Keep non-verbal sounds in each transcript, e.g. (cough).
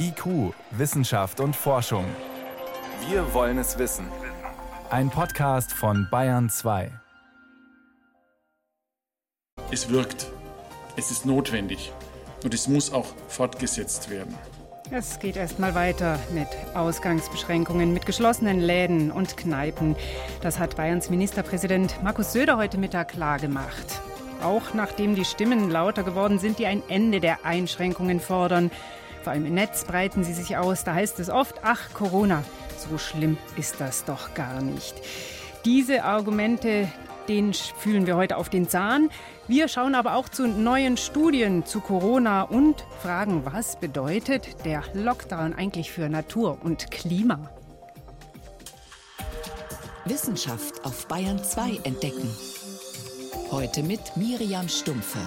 IQ, Wissenschaft und Forschung. Wir wollen es wissen. Ein Podcast von Bayern 2. Es wirkt. Es ist notwendig. Und es muss auch fortgesetzt werden. Es geht erstmal weiter mit Ausgangsbeschränkungen, mit geschlossenen Läden und Kneipen. Das hat Bayerns Ministerpräsident Markus Söder heute Mittag klargemacht. Auch nachdem die Stimmen lauter geworden sind, die ein Ende der Einschränkungen fordern. Vor allem im Netz breiten sie sich aus. Da heißt es oft, ach Corona, so schlimm ist das doch gar nicht. Diese Argumente, den fühlen wir heute auf den Zahn. Wir schauen aber auch zu neuen Studien zu Corona und fragen, was bedeutet der Lockdown eigentlich für Natur und Klima? Wissenschaft auf Bayern 2 entdecken. Heute mit Miriam Stumpfe.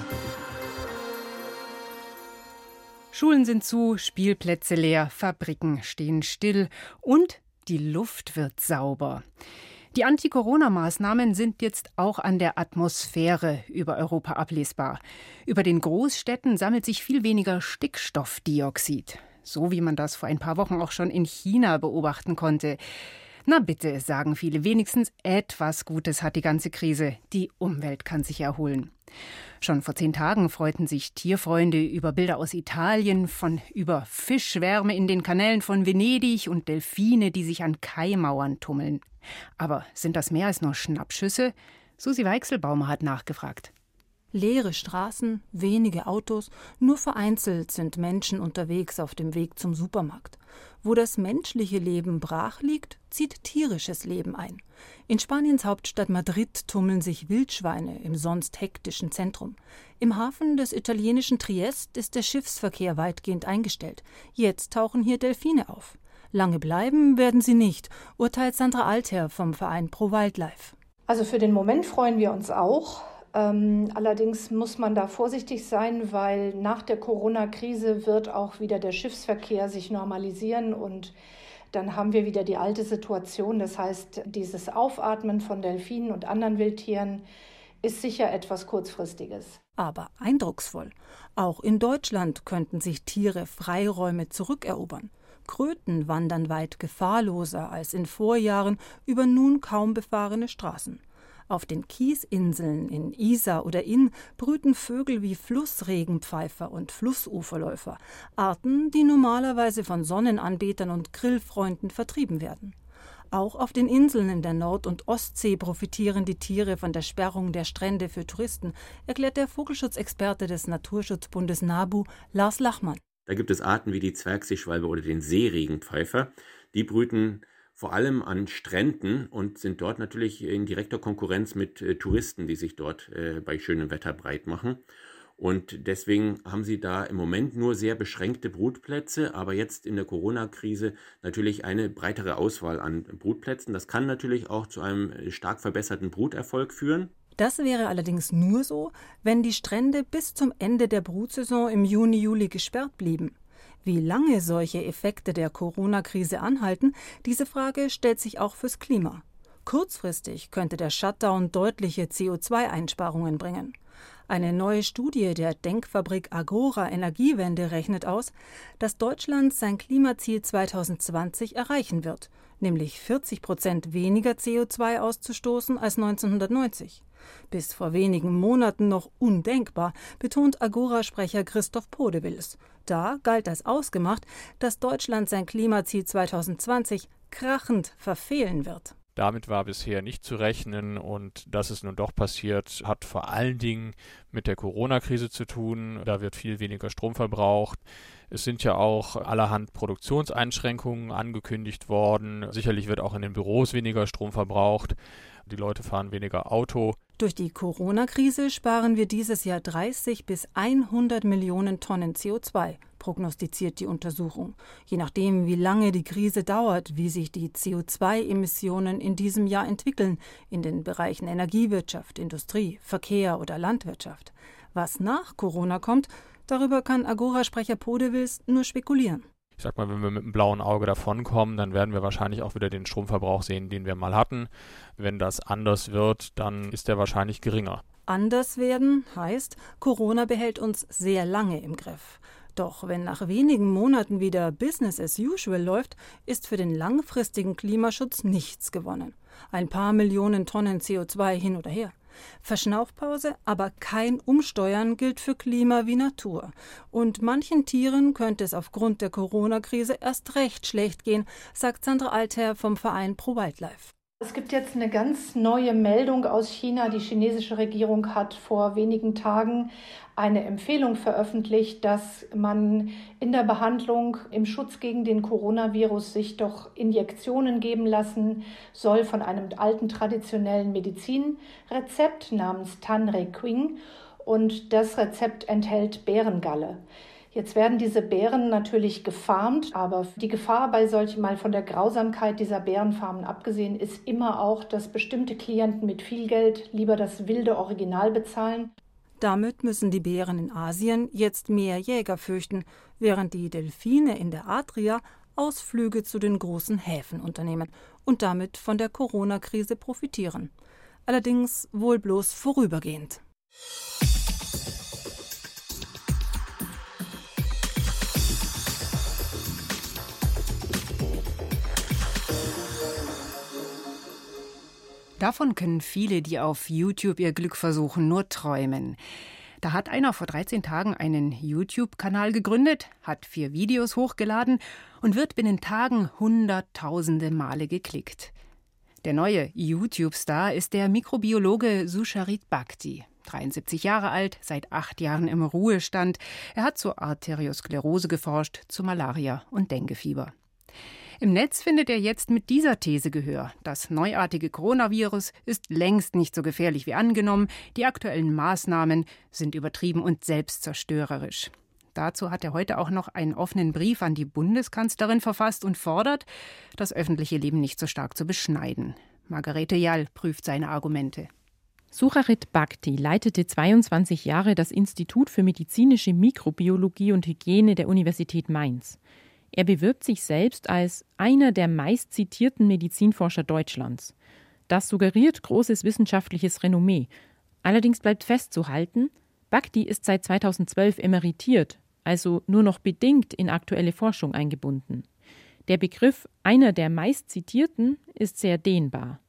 Schulen sind zu, Spielplätze leer, Fabriken stehen still und die Luft wird sauber. Die Anti-Corona-Maßnahmen sind jetzt auch an der Atmosphäre über Europa ablesbar. Über den Großstädten sammelt sich viel weniger Stickstoffdioxid, so wie man das vor ein paar Wochen auch schon in China beobachten konnte. Na bitte, sagen viele, wenigstens etwas Gutes hat die ganze Krise. Die Umwelt kann sich erholen. Schon vor zehn Tagen freuten sich Tierfreunde über Bilder aus Italien, von über Fischschwärme in den Kanälen von Venedig und Delfine, die sich an Kaimauern tummeln. Aber sind das mehr als nur Schnappschüsse? Susi Weichselbaumer hat nachgefragt. Leere Straßen, wenige Autos, nur vereinzelt sind Menschen unterwegs auf dem Weg zum Supermarkt. Wo das menschliche Leben brach liegt, zieht tierisches Leben ein. In Spaniens Hauptstadt Madrid tummeln sich Wildschweine im sonst hektischen Zentrum. Im Hafen des italienischen Triest ist der Schiffsverkehr weitgehend eingestellt. Jetzt tauchen hier Delfine auf. Lange bleiben werden sie nicht, urteilt Sandra Altherr vom Verein Pro Wildlife. Also für den Moment freuen wir uns auch. Ähm, allerdings muss man da vorsichtig sein, weil nach der Corona-Krise wird auch wieder der Schiffsverkehr sich normalisieren und dann haben wir wieder die alte Situation. Das heißt, dieses Aufatmen von Delfinen und anderen Wildtieren ist sicher etwas kurzfristiges. Aber eindrucksvoll. Auch in Deutschland könnten sich Tiere Freiräume zurückerobern. Kröten wandern weit gefahrloser als in Vorjahren über nun kaum befahrene Straßen. Auf den Kiesinseln in Isar oder Inn brüten Vögel wie Flussregenpfeifer und Flussuferläufer, Arten, die normalerweise von Sonnenanbetern und Grillfreunden vertrieben werden. Auch auf den Inseln in der Nord- und Ostsee profitieren die Tiere von der Sperrung der Strände für Touristen, erklärt der Vogelschutzexperte des Naturschutzbundes NABU, Lars Lachmann. Da gibt es Arten wie die Zwergseeschwalbe oder den Seeregenpfeifer. Die brüten vor allem an Stränden und sind dort natürlich in direkter Konkurrenz mit äh, Touristen, die sich dort äh, bei schönem Wetter breit machen. Und deswegen haben sie da im Moment nur sehr beschränkte Brutplätze, aber jetzt in der Corona-Krise natürlich eine breitere Auswahl an Brutplätzen. Das kann natürlich auch zu einem äh, stark verbesserten Bruterfolg führen. Das wäre allerdings nur so, wenn die Strände bis zum Ende der Brutsaison im Juni, Juli gesperrt blieben. Wie lange solche Effekte der Corona-Krise anhalten, diese Frage stellt sich auch fürs Klima. Kurzfristig könnte der Shutdown deutliche CO2-Einsparungen bringen. Eine neue Studie der Denkfabrik Agora Energiewende rechnet aus, dass Deutschland sein Klimaziel 2020 erreichen wird, nämlich 40 Prozent weniger CO2 auszustoßen als 1990. Bis vor wenigen Monaten noch undenkbar, betont Agora-Sprecher Christoph Podewils. Da galt als ausgemacht, dass Deutschland sein Klimaziel 2020 krachend verfehlen wird. Damit war bisher nicht zu rechnen und dass es nun doch passiert, hat vor allen Dingen mit der Corona-Krise zu tun. Da wird viel weniger Strom verbraucht. Es sind ja auch allerhand Produktionseinschränkungen angekündigt worden. Sicherlich wird auch in den Büros weniger Strom verbraucht. Die Leute fahren weniger Auto. Durch die Corona-Krise sparen wir dieses Jahr 30 bis 100 Millionen Tonnen CO2, prognostiziert die Untersuchung. Je nachdem, wie lange die Krise dauert, wie sich die CO2-Emissionen in diesem Jahr entwickeln, in den Bereichen Energiewirtschaft, Industrie, Verkehr oder Landwirtschaft. Was nach Corona kommt, darüber kann Agora-Sprecher Podewils nur spekulieren ich sag mal, wenn wir mit einem blauen Auge davonkommen, dann werden wir wahrscheinlich auch wieder den Stromverbrauch sehen, den wir mal hatten. Wenn das anders wird, dann ist der wahrscheinlich geringer. Anders werden heißt, Corona behält uns sehr lange im Griff. Doch wenn nach wenigen Monaten wieder Business as usual läuft, ist für den langfristigen Klimaschutz nichts gewonnen. Ein paar Millionen Tonnen CO2 hin oder her. Verschnaufpause, aber kein Umsteuern gilt für Klima wie Natur. Und manchen Tieren könnte es aufgrund der Corona-Krise erst recht schlecht gehen, sagt Sandra Altherr vom Verein Pro Wildlife. Es gibt jetzt eine ganz neue Meldung aus China. Die chinesische Regierung hat vor wenigen Tagen eine Empfehlung veröffentlicht, dass man in der Behandlung im Schutz gegen den Coronavirus sich doch Injektionen geben lassen soll von einem alten traditionellen Medizinrezept namens Tanre Quing. Und das Rezept enthält Bärengalle. Jetzt werden diese Bären natürlich gefarmt, aber die Gefahr bei solchen, mal von der Grausamkeit dieser Bärenfarmen abgesehen, ist immer auch, dass bestimmte Klienten mit viel Geld lieber das wilde Original bezahlen. Damit müssen die Bären in Asien jetzt mehr Jäger fürchten, während die Delfine in der Adria Ausflüge zu den großen Häfen unternehmen und damit von der Corona-Krise profitieren. Allerdings wohl bloß vorübergehend. Davon können viele, die auf YouTube ihr Glück versuchen, nur träumen. Da hat einer vor 13 Tagen einen YouTube-Kanal gegründet, hat vier Videos hochgeladen und wird binnen Tagen hunderttausende Male geklickt. Der neue YouTube-Star ist der Mikrobiologe Susharit Bhakti. 73 Jahre alt, seit acht Jahren im Ruhestand. Er hat zur Arteriosklerose geforscht, zu Malaria und Denguefieber. Im Netz findet er jetzt mit dieser These Gehör. Das neuartige Coronavirus ist längst nicht so gefährlich wie angenommen. Die aktuellen Maßnahmen sind übertrieben und selbstzerstörerisch. Dazu hat er heute auch noch einen offenen Brief an die Bundeskanzlerin verfasst und fordert, das öffentliche Leben nicht so stark zu beschneiden. Margarete Jall prüft seine Argumente. Sucharit Bhakti leitete 22 Jahre das Institut für medizinische Mikrobiologie und Hygiene der Universität Mainz. Er bewirbt sich selbst als einer der meistzitierten Medizinforscher Deutschlands. Das suggeriert großes wissenschaftliches Renommee. Allerdings bleibt festzuhalten, Bhakti ist seit 2012 emeritiert, also nur noch bedingt in aktuelle Forschung eingebunden. Der Begriff einer der meistzitierten ist sehr dehnbar.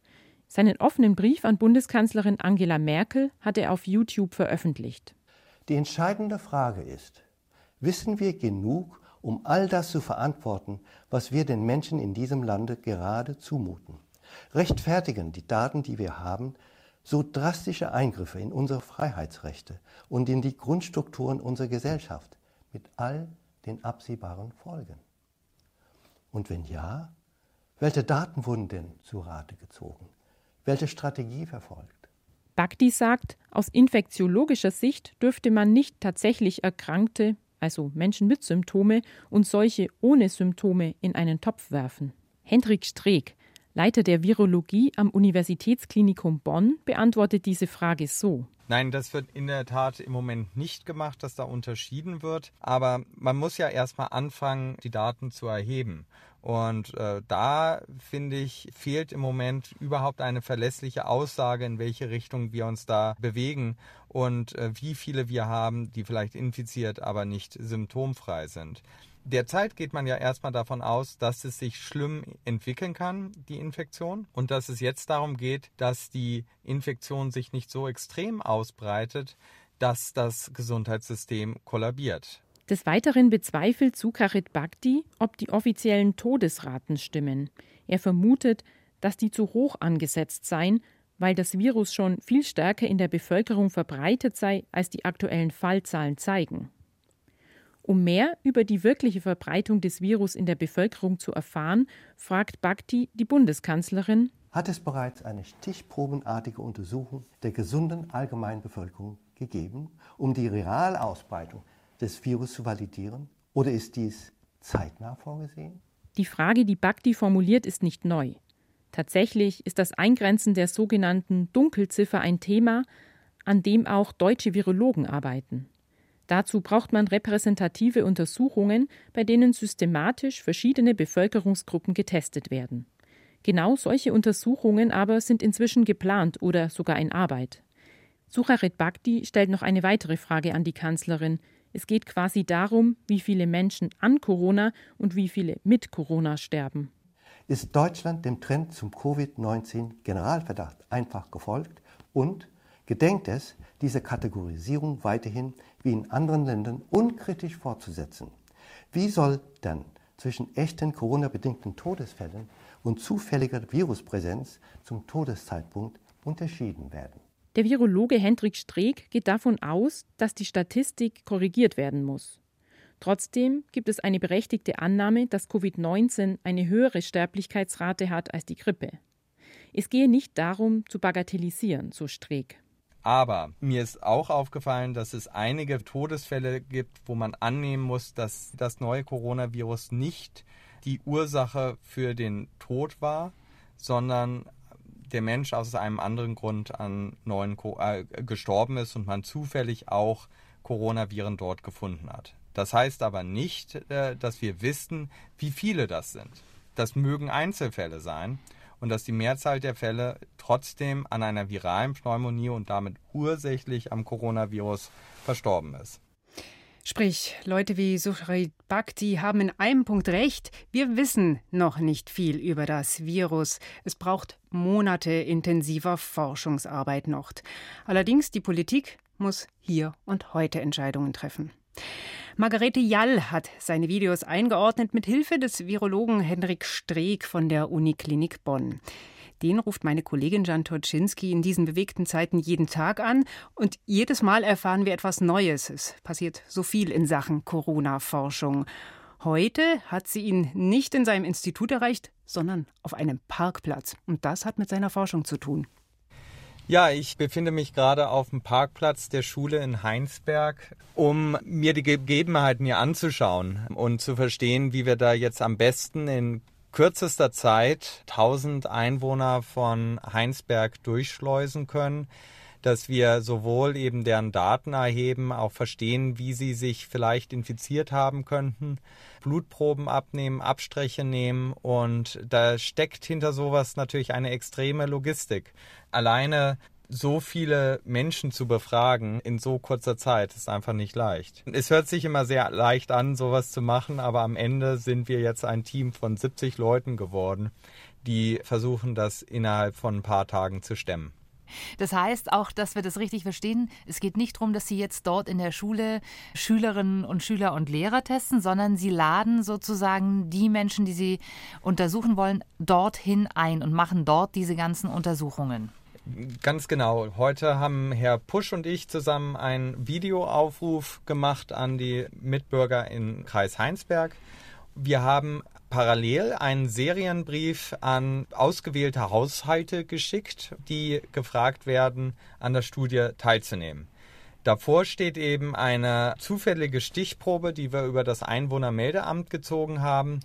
Seinen offenen Brief an Bundeskanzlerin Angela Merkel hat er auf YouTube veröffentlicht. Die entscheidende Frage ist, wissen wir genug um all das zu verantworten, was wir den Menschen in diesem Lande gerade zumuten. Rechtfertigen die Daten, die wir haben, so drastische Eingriffe in unsere Freiheitsrechte und in die Grundstrukturen unserer Gesellschaft mit all den absehbaren Folgen? Und wenn ja, welche Daten wurden denn zu Rate gezogen? Welche Strategie verfolgt? Bagdi sagt, aus infektiologischer Sicht dürfte man nicht tatsächlich Erkrankte also Menschen mit Symptome und solche ohne Symptome in einen Topf werfen. Hendrik Streeck, Leiter der Virologie am Universitätsklinikum Bonn, beantwortet diese Frage so. Nein, das wird in der Tat im Moment nicht gemacht, dass da unterschieden wird. Aber man muss ja erstmal anfangen, die Daten zu erheben. Und äh, da, finde ich, fehlt im Moment überhaupt eine verlässliche Aussage, in welche Richtung wir uns da bewegen und äh, wie viele wir haben, die vielleicht infiziert, aber nicht symptomfrei sind. Derzeit geht man ja erstmal davon aus, dass es sich schlimm entwickeln kann, die Infektion, und dass es jetzt darum geht, dass die Infektion sich nicht so extrem ausbreitet, dass das Gesundheitssystem kollabiert. Des Weiteren bezweifelt Sukharit Bhakti, ob die offiziellen Todesraten stimmen. Er vermutet, dass die zu hoch angesetzt seien, weil das Virus schon viel stärker in der Bevölkerung verbreitet sei, als die aktuellen Fallzahlen zeigen. Um mehr über die wirkliche Verbreitung des Virus in der Bevölkerung zu erfahren, fragt Bhakti die Bundeskanzlerin, hat es bereits eine stichprobenartige Untersuchung der gesunden Allgemeinbevölkerung gegeben, um die reale Ausbreitung des Virus zu validieren? Oder ist dies zeitnah vorgesehen? Die Frage, die Bhakti formuliert, ist nicht neu. Tatsächlich ist das Eingrenzen der sogenannten Dunkelziffer ein Thema, an dem auch deutsche Virologen arbeiten. Dazu braucht man repräsentative Untersuchungen, bei denen systematisch verschiedene Bevölkerungsgruppen getestet werden. Genau solche Untersuchungen aber sind inzwischen geplant oder sogar in Arbeit. Sucharit Bhakti stellt noch eine weitere Frage an die Kanzlerin, Es geht quasi darum, wie viele Menschen an Corona und wie viele mit Corona sterben. Ist Deutschland dem Trend zum Covid-19-Generalverdacht einfach gefolgt und gedenkt es, diese Kategorisierung weiterhin wie in anderen Ländern unkritisch fortzusetzen? Wie soll dann zwischen echten Corona-bedingten Todesfällen und zufälliger Viruspräsenz zum Todeszeitpunkt unterschieden werden? Der Virologe Hendrik Streeck geht davon aus, dass die Statistik korrigiert werden muss. Trotzdem gibt es eine berechtigte Annahme, dass Covid-19 eine höhere Sterblichkeitsrate hat als die Grippe. Es gehe nicht darum, zu bagatellisieren, so Streeck. Aber mir ist auch aufgefallen, dass es einige Todesfälle gibt, wo man annehmen muss, dass das neue Coronavirus nicht die Ursache für den Tod war, sondern der Mensch aus einem anderen Grund an neuen äh, gestorben ist und man zufällig auch Coronaviren dort gefunden hat. Das heißt aber nicht, äh, dass wir wissen, wie viele das sind. Das mögen Einzelfälle sein und dass die Mehrzahl der Fälle trotzdem an einer viralen Pneumonie und damit ursächlich am Coronavirus verstorben ist. Sprich, Leute wie Suchrit Bhakti haben in einem Punkt recht. Wir wissen noch nicht viel über das Virus. Es braucht Monate intensiver Forschungsarbeit noch. Allerdings, die Politik muss hier und heute Entscheidungen treffen. Margarete Jall hat seine Videos eingeordnet mit Hilfe des Virologen Henrik Streeck von der Uniklinik Bonn. Den ruft meine Kollegin Jan Toczynski in diesen bewegten Zeiten jeden Tag an und jedes Mal erfahren wir etwas Neues. Es passiert so viel in Sachen Corona-Forschung. Heute hat sie ihn nicht in seinem Institut erreicht, sondern auf einem Parkplatz. Und das hat mit seiner Forschung zu tun. Ja, ich befinde mich gerade auf dem Parkplatz der Schule in Heinsberg, um mir die Gegebenheiten hier anzuschauen und zu verstehen, wie wir da jetzt am besten in kürzester Zeit 1000 Einwohner von Heinsberg durchschleusen können, dass wir sowohl eben deren Daten erheben, auch verstehen, wie sie sich vielleicht infiziert haben könnten, Blutproben abnehmen, Abstriche nehmen und da steckt hinter sowas natürlich eine extreme Logistik. Alleine so viele Menschen zu befragen in so kurzer Zeit ist einfach nicht leicht. Es hört sich immer sehr leicht an, sowas zu machen, aber am Ende sind wir jetzt ein Team von 70 Leuten geworden, die versuchen, das innerhalb von ein paar Tagen zu stemmen. Das heißt auch, dass wir das richtig verstehen, es geht nicht darum, dass Sie jetzt dort in der Schule Schülerinnen und Schüler und Lehrer testen, sondern Sie laden sozusagen die Menschen, die Sie untersuchen wollen, dorthin ein und machen dort diese ganzen Untersuchungen. Ganz genau. Heute haben Herr Pusch und ich zusammen einen Videoaufruf gemacht an die Mitbürger in Kreis Heinsberg. Wir haben parallel einen Serienbrief an ausgewählte Haushalte geschickt, die gefragt werden, an der Studie teilzunehmen. Davor steht eben eine zufällige Stichprobe, die wir über das Einwohnermeldeamt gezogen haben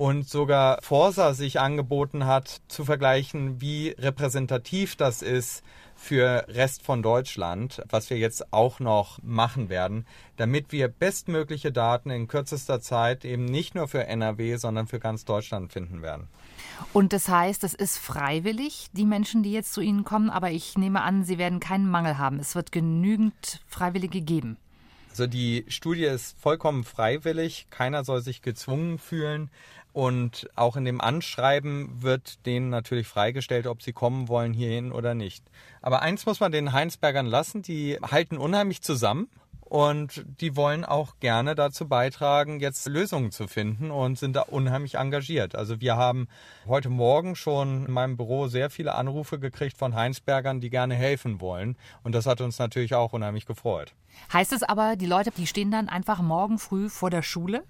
und sogar Forsa sich angeboten hat, zu vergleichen, wie repräsentativ das ist für Rest von Deutschland, was wir jetzt auch noch machen werden, damit wir bestmögliche Daten in kürzester Zeit eben nicht nur für NRW, sondern für ganz Deutschland finden werden. Und das heißt, es ist freiwillig, die Menschen, die jetzt zu Ihnen kommen, aber ich nehme an, Sie werden keinen Mangel haben. Es wird genügend Freiwillige geben. Also die Studie ist vollkommen freiwillig, keiner soll sich gezwungen fühlen. Und auch in dem Anschreiben wird denen natürlich freigestellt, ob sie kommen wollen hierhin oder nicht. Aber eins muss man den Heinsbergern lassen, die halten unheimlich zusammen und die wollen auch gerne dazu beitragen, jetzt Lösungen zu finden und sind da unheimlich engagiert. Also wir haben heute Morgen schon in meinem Büro sehr viele Anrufe gekriegt von Heinsbergern, die gerne helfen wollen. Und das hat uns natürlich auch unheimlich gefreut. Heißt es aber, die Leute, die stehen dann einfach morgen früh vor der Schule?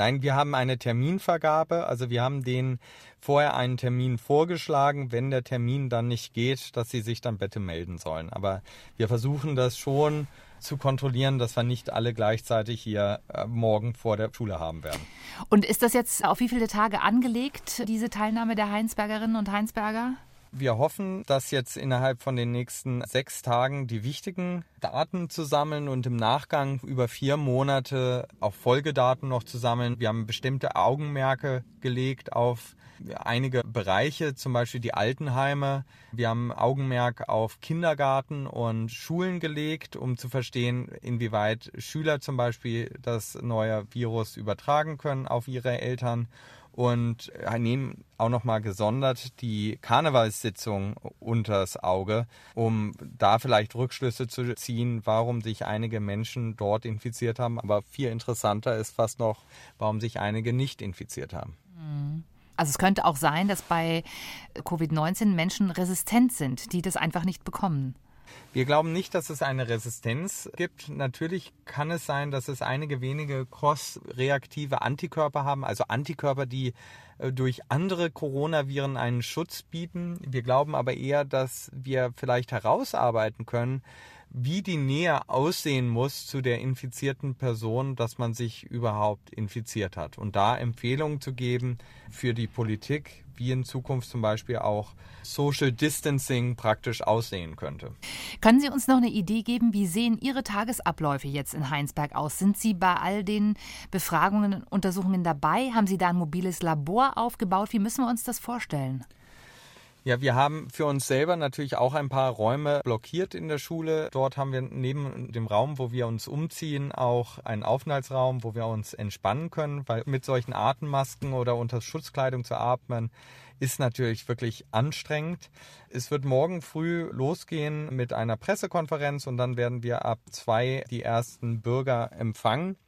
Nein, wir haben eine Terminvergabe. Also wir haben denen vorher einen Termin vorgeschlagen. Wenn der Termin dann nicht geht, dass sie sich dann bitte melden sollen. Aber wir versuchen das schon zu kontrollieren, dass wir nicht alle gleichzeitig hier äh, morgen vor der Schule haben werden. Und ist das jetzt auf wie viele Tage angelegt, diese Teilnahme der Heinsbergerinnen und Heinsberger? Wir hoffen, dass jetzt innerhalb von den nächsten sechs Tagen die wichtigen Daten zu sammeln und im Nachgang über vier Monate auch Folgedaten noch zu sammeln. Wir haben bestimmte Augenmerke gelegt auf einige Bereiche, zum Beispiel die Altenheime. Wir haben Augenmerk auf Kindergarten und Schulen gelegt, um zu verstehen, inwieweit Schüler zum Beispiel das neue Virus übertragen können auf ihre Eltern und nehmen auch nochmal gesondert die Karnevalssitzung unters Auge, um da vielleicht Rückschlüsse zu ziehen, warum sich einige Menschen dort infiziert haben. Aber viel interessanter ist fast noch, warum sich einige nicht infiziert haben. Mhm. Also es könnte auch sein, dass bei Covid-19 Menschen resistent sind, die das einfach nicht bekommen. Wir glauben nicht, dass es eine Resistenz gibt. Natürlich kann es sein, dass es einige wenige cross-reaktive Antikörper haben, also Antikörper, die äh, durch andere Coronaviren einen Schutz bieten. Wir glauben aber eher, dass wir vielleicht herausarbeiten können, wie die Nähe aussehen muss zu der infizierten Person, dass man sich überhaupt infiziert hat. Und da Empfehlungen zu geben für die Politik, wie in Zukunft zum Beispiel auch Social Distancing praktisch aussehen könnte. Können Sie uns noch eine Idee geben, wie sehen Ihre Tagesabläufe jetzt in Heinsberg aus? Sind Sie bei all den Befragungen und Untersuchungen dabei? Haben Sie da ein mobiles Labor aufgebaut? Wie müssen wir uns das vorstellen? Ja, wir haben für uns selber natürlich auch ein paar Räume blockiert in der Schule. Dort haben wir neben dem Raum, wo wir uns umziehen, auch einen Aufenthaltsraum, wo wir uns entspannen können, weil mit solchen Atemmasken oder unter Schutzkleidung zu atmen, ist natürlich wirklich anstrengend. Es wird morgen früh losgehen mit einer Pressekonferenz und dann werden wir ab zwei die ersten Bürger empfangen.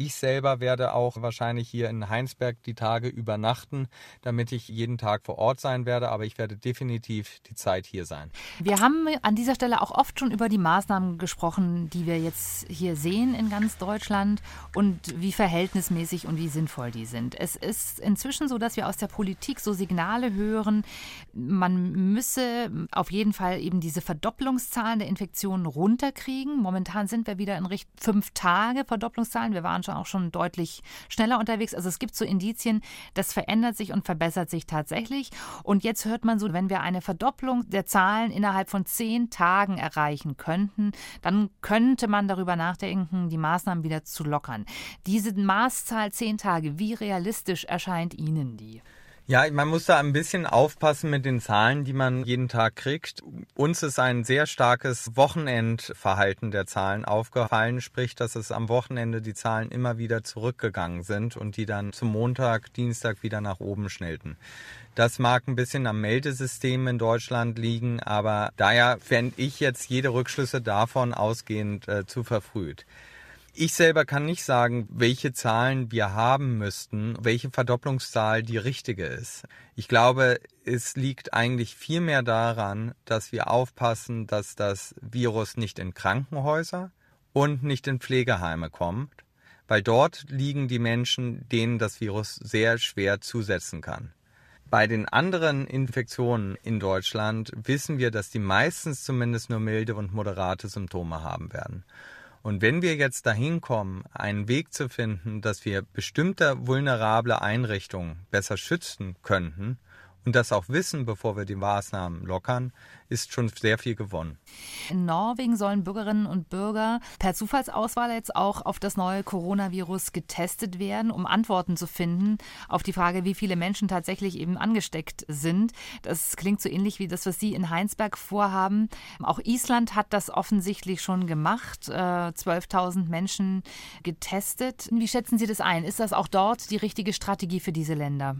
Ich selber werde auch wahrscheinlich hier in Heinsberg die Tage übernachten, damit ich jeden Tag vor Ort sein werde, aber ich werde definitiv die Zeit hier sein. Wir haben an dieser Stelle auch oft schon über die Maßnahmen gesprochen, die wir jetzt hier sehen in ganz Deutschland und wie verhältnismäßig und wie sinnvoll die sind. Es ist inzwischen so, dass wir aus der Politik so Signale hören, man müsse auf jeden Fall eben diese Verdopplungszahlen der Infektionen runterkriegen. Momentan sind wir wieder in Richtung fünf Tage Verdopplungszahlen. Wir waren auch schon deutlich schneller unterwegs. Also es gibt so Indizien, das verändert sich und verbessert sich tatsächlich. Und jetzt hört man so, wenn wir eine Verdopplung der Zahlen innerhalb von zehn Tagen erreichen könnten, dann könnte man darüber nachdenken, die Maßnahmen wieder zu lockern. Diese Maßzahl zehn Tage, wie realistisch erscheint Ihnen die? Ja, man muss da ein bisschen aufpassen mit den Zahlen, die man jeden Tag kriegt. Uns ist ein sehr starkes Wochenendverhalten der Zahlen aufgefallen, sprich, dass es am Wochenende die Zahlen immer wieder zurückgegangen sind und die dann zum Montag, Dienstag wieder nach oben schnellten. Das mag ein bisschen am Meldesystem in Deutschland liegen, aber daher fände ich jetzt jede Rückschlüsse davon ausgehend äh, zu verfrüht. Ich selber kann nicht sagen, welche Zahlen wir haben müssten, welche Verdopplungszahl die richtige ist. Ich glaube, es liegt eigentlich viel mehr daran, dass wir aufpassen, dass das Virus nicht in Krankenhäuser und nicht in Pflegeheime kommt, weil dort liegen die Menschen, denen das Virus sehr schwer zusetzen kann. Bei den anderen Infektionen in Deutschland wissen wir, dass die meistens zumindest nur milde und moderate Symptome haben werden. Und wenn wir jetzt dahin kommen, einen Weg zu finden, dass wir bestimmte vulnerable Einrichtungen besser schützen könnten und das auch wissen, bevor wir die Maßnahmen lockern, ist schon sehr viel gewonnen. In Norwegen sollen Bürgerinnen und Bürger per Zufallsauswahl jetzt auch auf das neue Coronavirus getestet werden, um Antworten zu finden auf die Frage, wie viele Menschen tatsächlich eben angesteckt sind. Das klingt so ähnlich wie das, was Sie in Heinsberg vorhaben. Auch Island hat das offensichtlich schon gemacht, 12.000 äh, Menschen getestet. Wie schätzen Sie das ein? Ist das auch dort die richtige Strategie für diese Länder?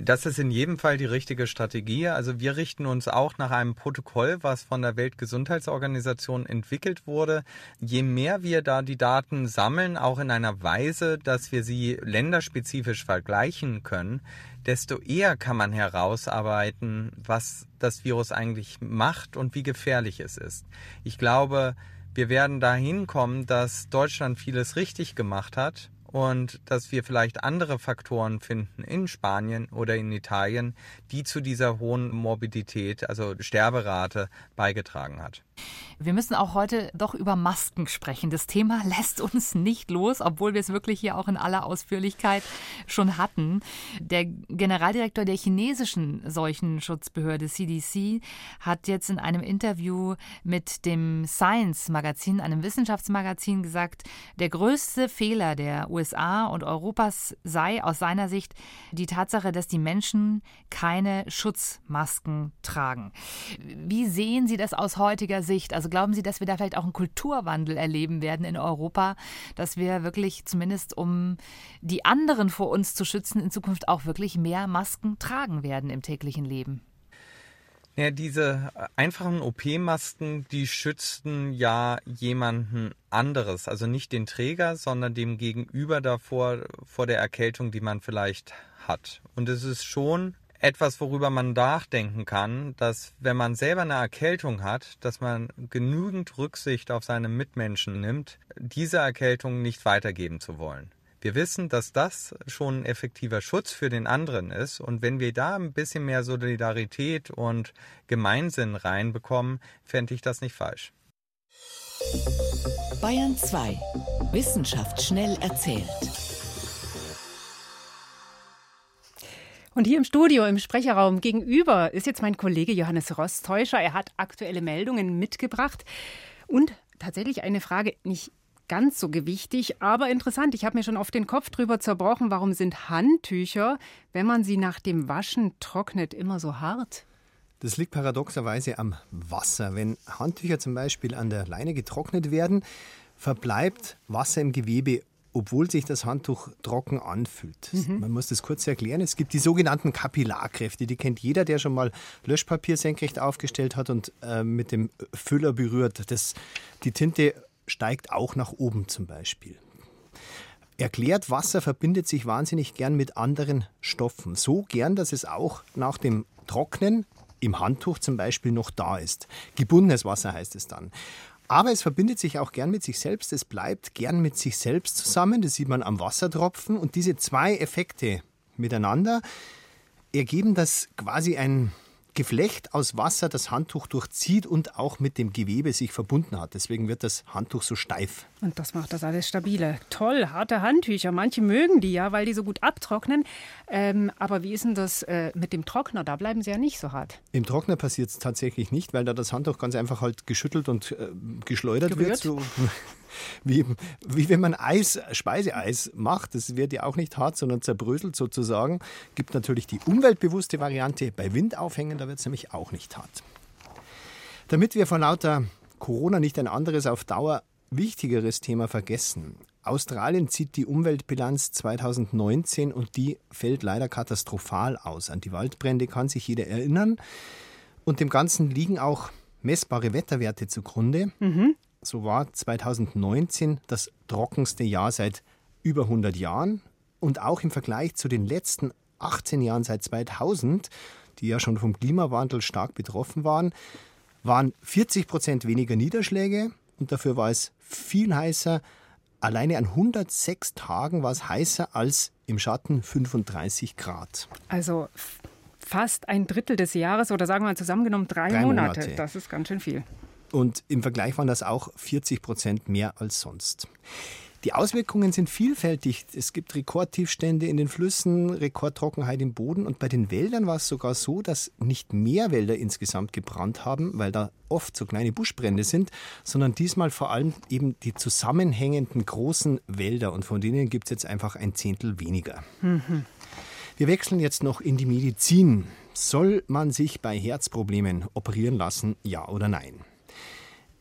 Das ist in jedem Fall die richtige Strategie. Also wir richten uns auch nach einem Protokoll, was von der Weltgesundheitsorganisation entwickelt wurde. Je mehr wir da die Daten sammeln, auch in einer Weise, dass wir sie länderspezifisch vergleichen können, desto eher kann man herausarbeiten, was das Virus eigentlich macht und wie gefährlich es ist. Ich glaube, wir werden dahin kommen, dass Deutschland vieles richtig gemacht hat und dass wir vielleicht andere Faktoren finden in Spanien oder in Italien, die zu dieser hohen Morbidität, also Sterberate, beigetragen hat. Wir müssen auch heute doch über Masken sprechen. Das Thema (laughs) lässt uns nicht los, obwohl wir es wirklich hier auch in aller Ausführlichkeit schon hatten. Der Generaldirektor der chinesischen Seuchenschutzbehörde CDC hat jetzt in einem Interview mit dem Science Magazin, einem Wissenschaftsmagazin, gesagt, der größte Fehler der USA und Europas sei aus seiner Sicht die Tatsache, dass die Menschen keine Schutzmasken tragen. Wie sehen Sie das aus heutiger Sicht? Also glauben Sie, dass wir da vielleicht auch einen Kulturwandel erleben werden in Europa, dass wir wirklich zumindest um die anderen vor uns zu schützen, in Zukunft auch wirklich mehr Masken tragen werden im täglichen Leben? Ja, diese einfachen OP-Masken, die schützten ja jemanden anderes, also nicht den Träger, sondern dem Gegenüber davor, vor der Erkältung, die man vielleicht hat. Und es ist schon etwas, worüber man nachdenken kann, dass wenn man selber eine Erkältung hat, dass man genügend Rücksicht auf seine Mitmenschen nimmt, diese Erkältung nicht weitergeben zu wollen. Wir wissen, dass das schon ein effektiver Schutz für den anderen ist. Und wenn wir da ein bisschen mehr Solidarität und Gemeinsinn reinbekommen, fände ich das nicht falsch. Bayern 2. Wissenschaft schnell erzählt. Und hier im Studio, im Sprecherraum gegenüber, ist jetzt mein Kollege Johannes Rostäuscher. Er hat aktuelle Meldungen mitgebracht und tatsächlich eine Frage, nicht ganz so gewichtig, aber interessant. Ich habe mir schon oft den Kopf drüber zerbrochen, warum sind Handtücher, wenn man sie nach dem Waschen trocknet, immer so hart? Das liegt paradoxerweise am Wasser. Wenn Handtücher zum Beispiel an der Leine getrocknet werden, verbleibt Wasser im Gewebe obwohl sich das Handtuch trocken anfühlt. Mhm. Man muss das kurz erklären. Es gibt die sogenannten Kapillarkräfte. Die kennt jeder, der schon mal Löschpapier senkrecht aufgestellt hat und äh, mit dem Füller berührt. Das, die Tinte steigt auch nach oben zum Beispiel. Erklärt, Wasser verbindet sich wahnsinnig gern mit anderen Stoffen. So gern, dass es auch nach dem Trocknen im Handtuch zum Beispiel noch da ist. Gebundenes Wasser heißt es dann. Aber es verbindet sich auch gern mit sich selbst. Es bleibt gern mit sich selbst zusammen. Das sieht man am Wassertropfen. Und diese zwei Effekte miteinander ergeben das quasi ein Geflecht aus Wasser das Handtuch durchzieht und auch mit dem Gewebe sich verbunden hat. Deswegen wird das Handtuch so steif. Und das macht das alles stabiler. Toll, harte Handtücher. Manche mögen die ja, weil die so gut abtrocknen. Ähm, aber wie ist denn das äh, mit dem Trockner? Da bleiben sie ja nicht so hart. Im Trockner passiert es tatsächlich nicht, weil da das Handtuch ganz einfach halt geschüttelt und äh, geschleudert Gerührt. wird. So. Wie, wie wenn man Eis, Speiseeis macht. Das wird ja auch nicht hart, sondern zerbröselt sozusagen. Gibt natürlich die umweltbewusste Variante bei Wind aufhängen, da wird es nämlich auch nicht hart. Damit wir vor lauter Corona nicht ein anderes auf Dauer wichtigeres Thema vergessen. Australien zieht die Umweltbilanz 2019 und die fällt leider katastrophal aus. An die Waldbrände kann sich jeder erinnern. Und dem Ganzen liegen auch messbare Wetterwerte zugrunde. Mhm. So war 2019 das trockenste Jahr seit über 100 Jahren. Und auch im Vergleich zu den letzten 18 Jahren seit 2000, die ja schon vom Klimawandel stark betroffen waren, waren 40 Prozent weniger Niederschläge und dafür war es viel heißer. Alleine an 106 Tagen war es heißer als im Schatten 35 Grad. Also fast ein Drittel des Jahres oder sagen wir mal zusammengenommen drei, drei Monate. Monate. Das ist ganz schön viel. Und im Vergleich waren das auch 40 Prozent mehr als sonst. Die Auswirkungen sind vielfältig. Es gibt Rekordtiefstände in den Flüssen, Rekordtrockenheit im Boden und bei den Wäldern war es sogar so, dass nicht mehr Wälder insgesamt gebrannt haben, weil da oft so kleine Buschbrände sind, sondern diesmal vor allem eben die zusammenhängenden großen Wälder und von denen gibt es jetzt einfach ein Zehntel weniger. Mhm. Wir wechseln jetzt noch in die Medizin. Soll man sich bei Herzproblemen operieren lassen, ja oder nein?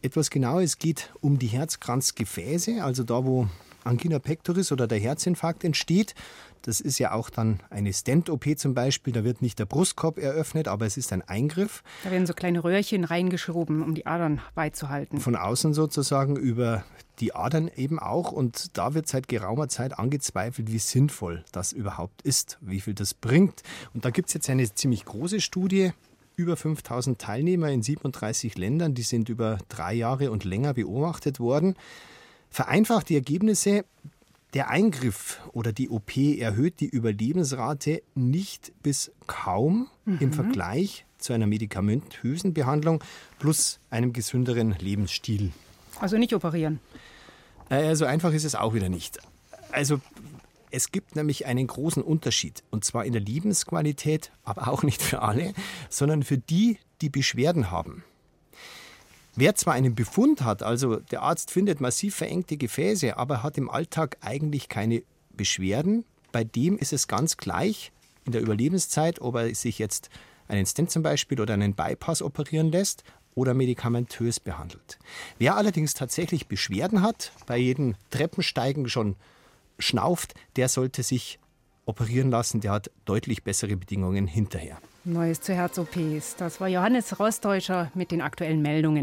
Etwas genauer. Es geht um die Herzkranzgefäße, also da, wo Angina pectoris oder der Herzinfarkt entsteht. Das ist ja auch dann eine Stent-OP zum Beispiel. Da wird nicht der Brustkorb eröffnet, aber es ist ein Eingriff. Da werden so kleine Röhrchen reingeschoben, um die Adern beizuhalten. Von außen sozusagen über die Adern eben auch. Und da wird seit geraumer Zeit angezweifelt, wie sinnvoll das überhaupt ist, wie viel das bringt. Und da gibt es jetzt eine ziemlich große Studie über 5000 Teilnehmer in 37 Ländern, die sind über drei Jahre und länger beobachtet worden. Vereinfacht die Ergebnisse, Der Eingriff oder die OP erhöht die Überlebensrate nicht bis kaum mhm. im Vergleich zu einer medikamentösen Behandlung plus einem gesünderen Lebensstil. Also nicht operieren. Äh, so einfach ist es auch wieder nicht. Also es gibt nämlich einen großen Unterschied, und zwar in der Lebensqualität, aber auch nicht für alle, sondern für die, die Beschwerden haben. Wer zwar einen Befund hat, also der Arzt findet massiv verengte Gefäße, aber hat im Alltag eigentlich keine Beschwerden, bei dem ist es ganz gleich in der Überlebenszeit, ob er sich jetzt einen Stent zum Beispiel oder einen Bypass operieren lässt oder medikamentös behandelt. Wer allerdings tatsächlich Beschwerden hat, bei jedem Treppensteigen schon schnauft, der sollte sich operieren lassen, der hat deutlich bessere Bedingungen hinterher. Neues zu Herz-OPs. Das war Johannes Rostäuscher mit den aktuellen Meldungen.